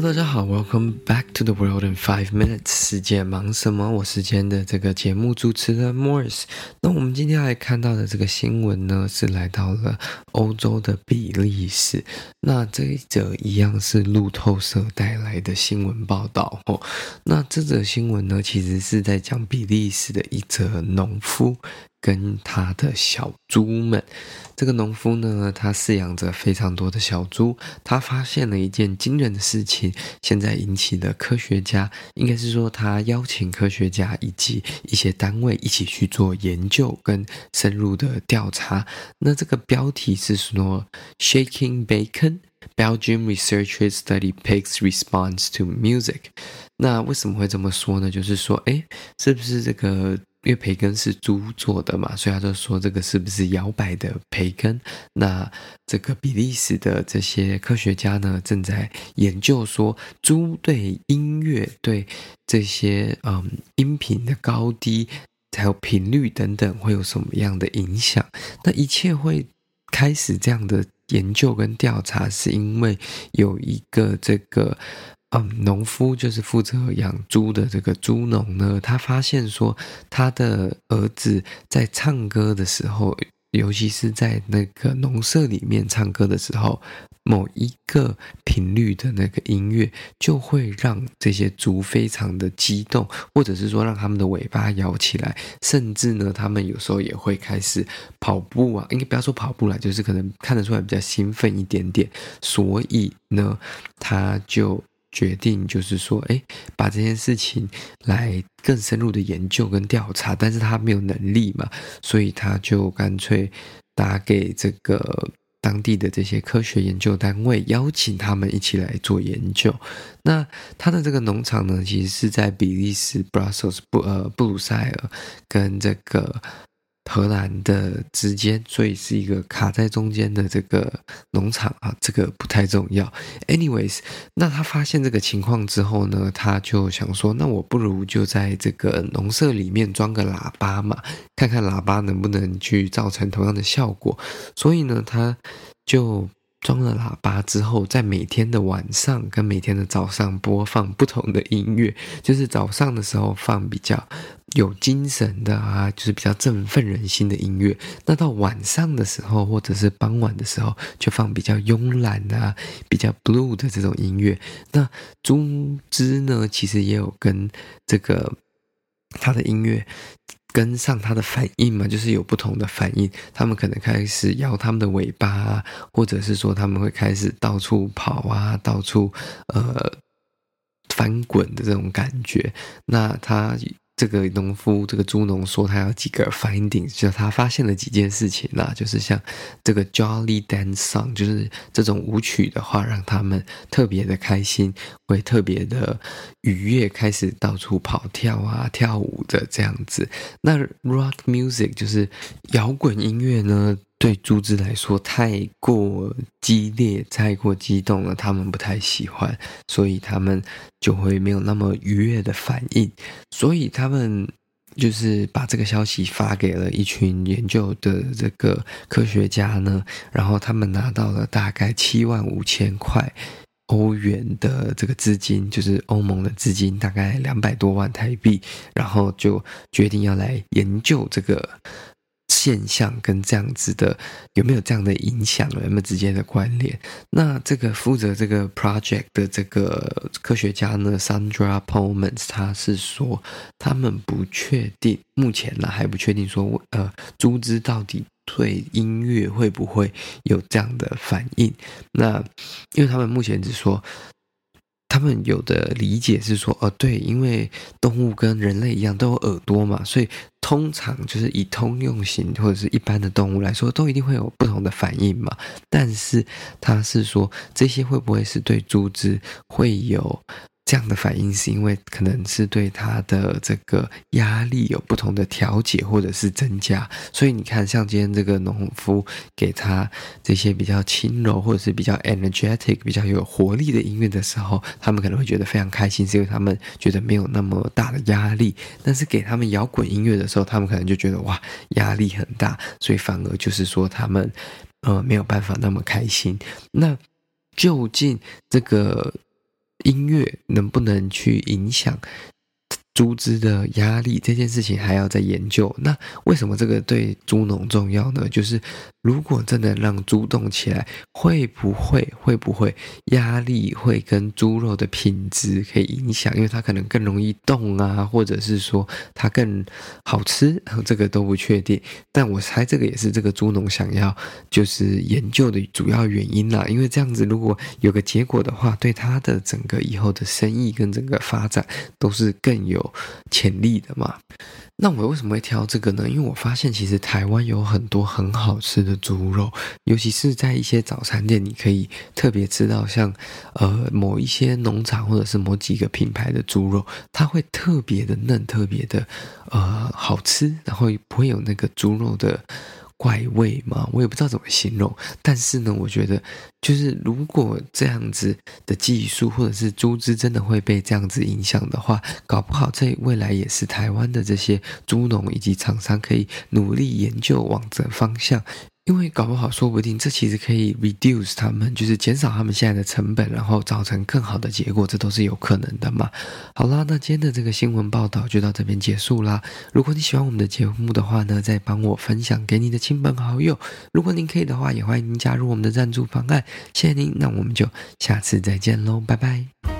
大家好，Welcome back to the world in five minutes。世界忙什么？我是今天的这个节目主持人 Morris。那我们今天来看到的这个新闻呢，是来到了欧洲的比利时。那这一则一样是路透社带来的新闻报道哦。那这则新闻呢，其实是在讲比利时的一则农夫。跟他的小猪们，这个农夫呢，他饲养着非常多的小猪。他发现了一件惊人的事情，现在引起了科学家，应该是说他邀请科学家以及一些单位一起去做研究跟深入的调查。那这个标题是说：“Shaking Bacon, Belgian researchers study pigs' response to music。”那为什么会这么说呢？就是说，哎，是不是这个？因为培根是猪做的嘛，所以他就说这个是不是摇摆的培根？那这个比利时的这些科学家呢，正在研究说猪对音乐、对这些嗯音频的高低、还有频率等等会有什么样的影响？那一切会开始这样的研究跟调查，是因为有一个这个。嗯，农夫就是负责养猪的这个猪农呢，他发现说，他的儿子在唱歌的时候，尤其是在那个农舍里面唱歌的时候，某一个频率的那个音乐，就会让这些猪非常的激动，或者是说让他们的尾巴摇起来，甚至呢，他们有时候也会开始跑步啊，应该不要说跑步了，就是可能看得出来比较兴奋一点点，所以呢，他就。决定就是说，哎，把这件事情来更深入的研究跟调查，但是他没有能力嘛，所以他就干脆打给这个当地的这些科学研究单位，邀请他们一起来做研究。那他的这个农场呢，其实是在比利时 Brussels 布呃布鲁塞尔跟这个。荷兰的之间，所以是一个卡在中间的这个农场啊，这个不太重要。Anyways，那他发现这个情况之后呢，他就想说，那我不如就在这个农舍里面装个喇叭嘛，看看喇叭能不能去造成同样的效果。所以呢，他就。装了喇叭之后，在每天的晚上跟每天的早上播放不同的音乐，就是早上的时候放比较有精神的啊，就是比较振奋人心的音乐。那到晚上的时候，或者是傍晚的时候，就放比较慵懒啊、比较 blue 的这种音乐。那猪之呢，其实也有跟这个他的音乐。跟上他的反应嘛，就是有不同的反应，他们可能开始摇他们的尾巴，或者是说他们会开始到处跑啊，到处呃翻滚的这种感觉，那他。这个农夫，这个猪农说，他有几个 finding，就是他发现了几件事情啦，就是像这个 Jolly Dance Song，就是这种舞曲的话，让他们特别的开心，会特别的愉悦，开始到处跑跳啊，跳舞的这样子。那 Rock Music 就是摇滚音乐呢？对猪只来说太过激烈、太过激动了，他们不太喜欢，所以他们就会没有那么愉悦的反应。所以他们就是把这个消息发给了一群研究的这个科学家呢，然后他们拿到了大概七万五千块欧元的这个资金，就是欧盟的资金，大概两百多万台币，然后就决定要来研究这个。现象跟这样子的有没有这样的影响？有没有直接的关联？那这个负责这个 project 的这个科学家呢，Sandra Polmans，他是说他们不确定，目前呢还不确定说，呃，猪只到底对音乐会不会有这样的反应？那因为他们目前只说。他们有的理解是说，哦，对，因为动物跟人类一样都有耳朵嘛，所以通常就是以通用型或者是一般的动物来说，都一定会有不同的反应嘛。但是他是说，这些会不会是对猪只会有？这样的反应是因为可能是对他的这个压力有不同的调节或者是增加，所以你看，像今天这个农夫给他这些比较轻柔或者是比较 energetic、比较有活力的音乐的时候，他们可能会觉得非常开心，是因为他们觉得没有那么大的压力。但是给他们摇滚音乐的时候，他们可能就觉得哇，压力很大，所以反而就是说他们呃没有办法那么开心。那究竟这个？音乐能不能去影响猪只的压力这件事情还要再研究。那为什么这个对猪农重要呢？就是。如果真的让猪动起来，会不会会不会压力会跟猪肉的品质可以影响？因为它可能更容易动啊，或者是说它更好吃，这个都不确定。但我猜这个也是这个猪农想要就是研究的主要原因啦。因为这样子如果有个结果的话，对他的整个以后的生意跟整个发展都是更有潜力的嘛。那我为什么会挑这个呢？因为我发现其实台湾有很多很好吃的猪肉，尤其是在一些早餐店，你可以特别吃到像呃某一些农场或者是某几个品牌的猪肉，它会特别的嫩，特别的呃好吃，然后不会有那个猪肉的。怪味嘛，我也不知道怎么形容。但是呢，我觉得就是如果这样子的技术或者是猪只真的会被这样子影响的话，搞不好这未来也是台湾的这些猪农以及厂商可以努力研究往这方向。因为搞不好，说不定这其实可以 reduce 他们，就是减少他们现在的成本，然后造成更好的结果，这都是有可能的嘛。好啦，那今天的这个新闻报道就到这边结束啦。如果你喜欢我们的节目的话呢，再帮我分享给你的亲朋好友。如果您可以的话，也欢迎您加入我们的赞助方案。谢谢您，那我们就下次再见喽，拜拜。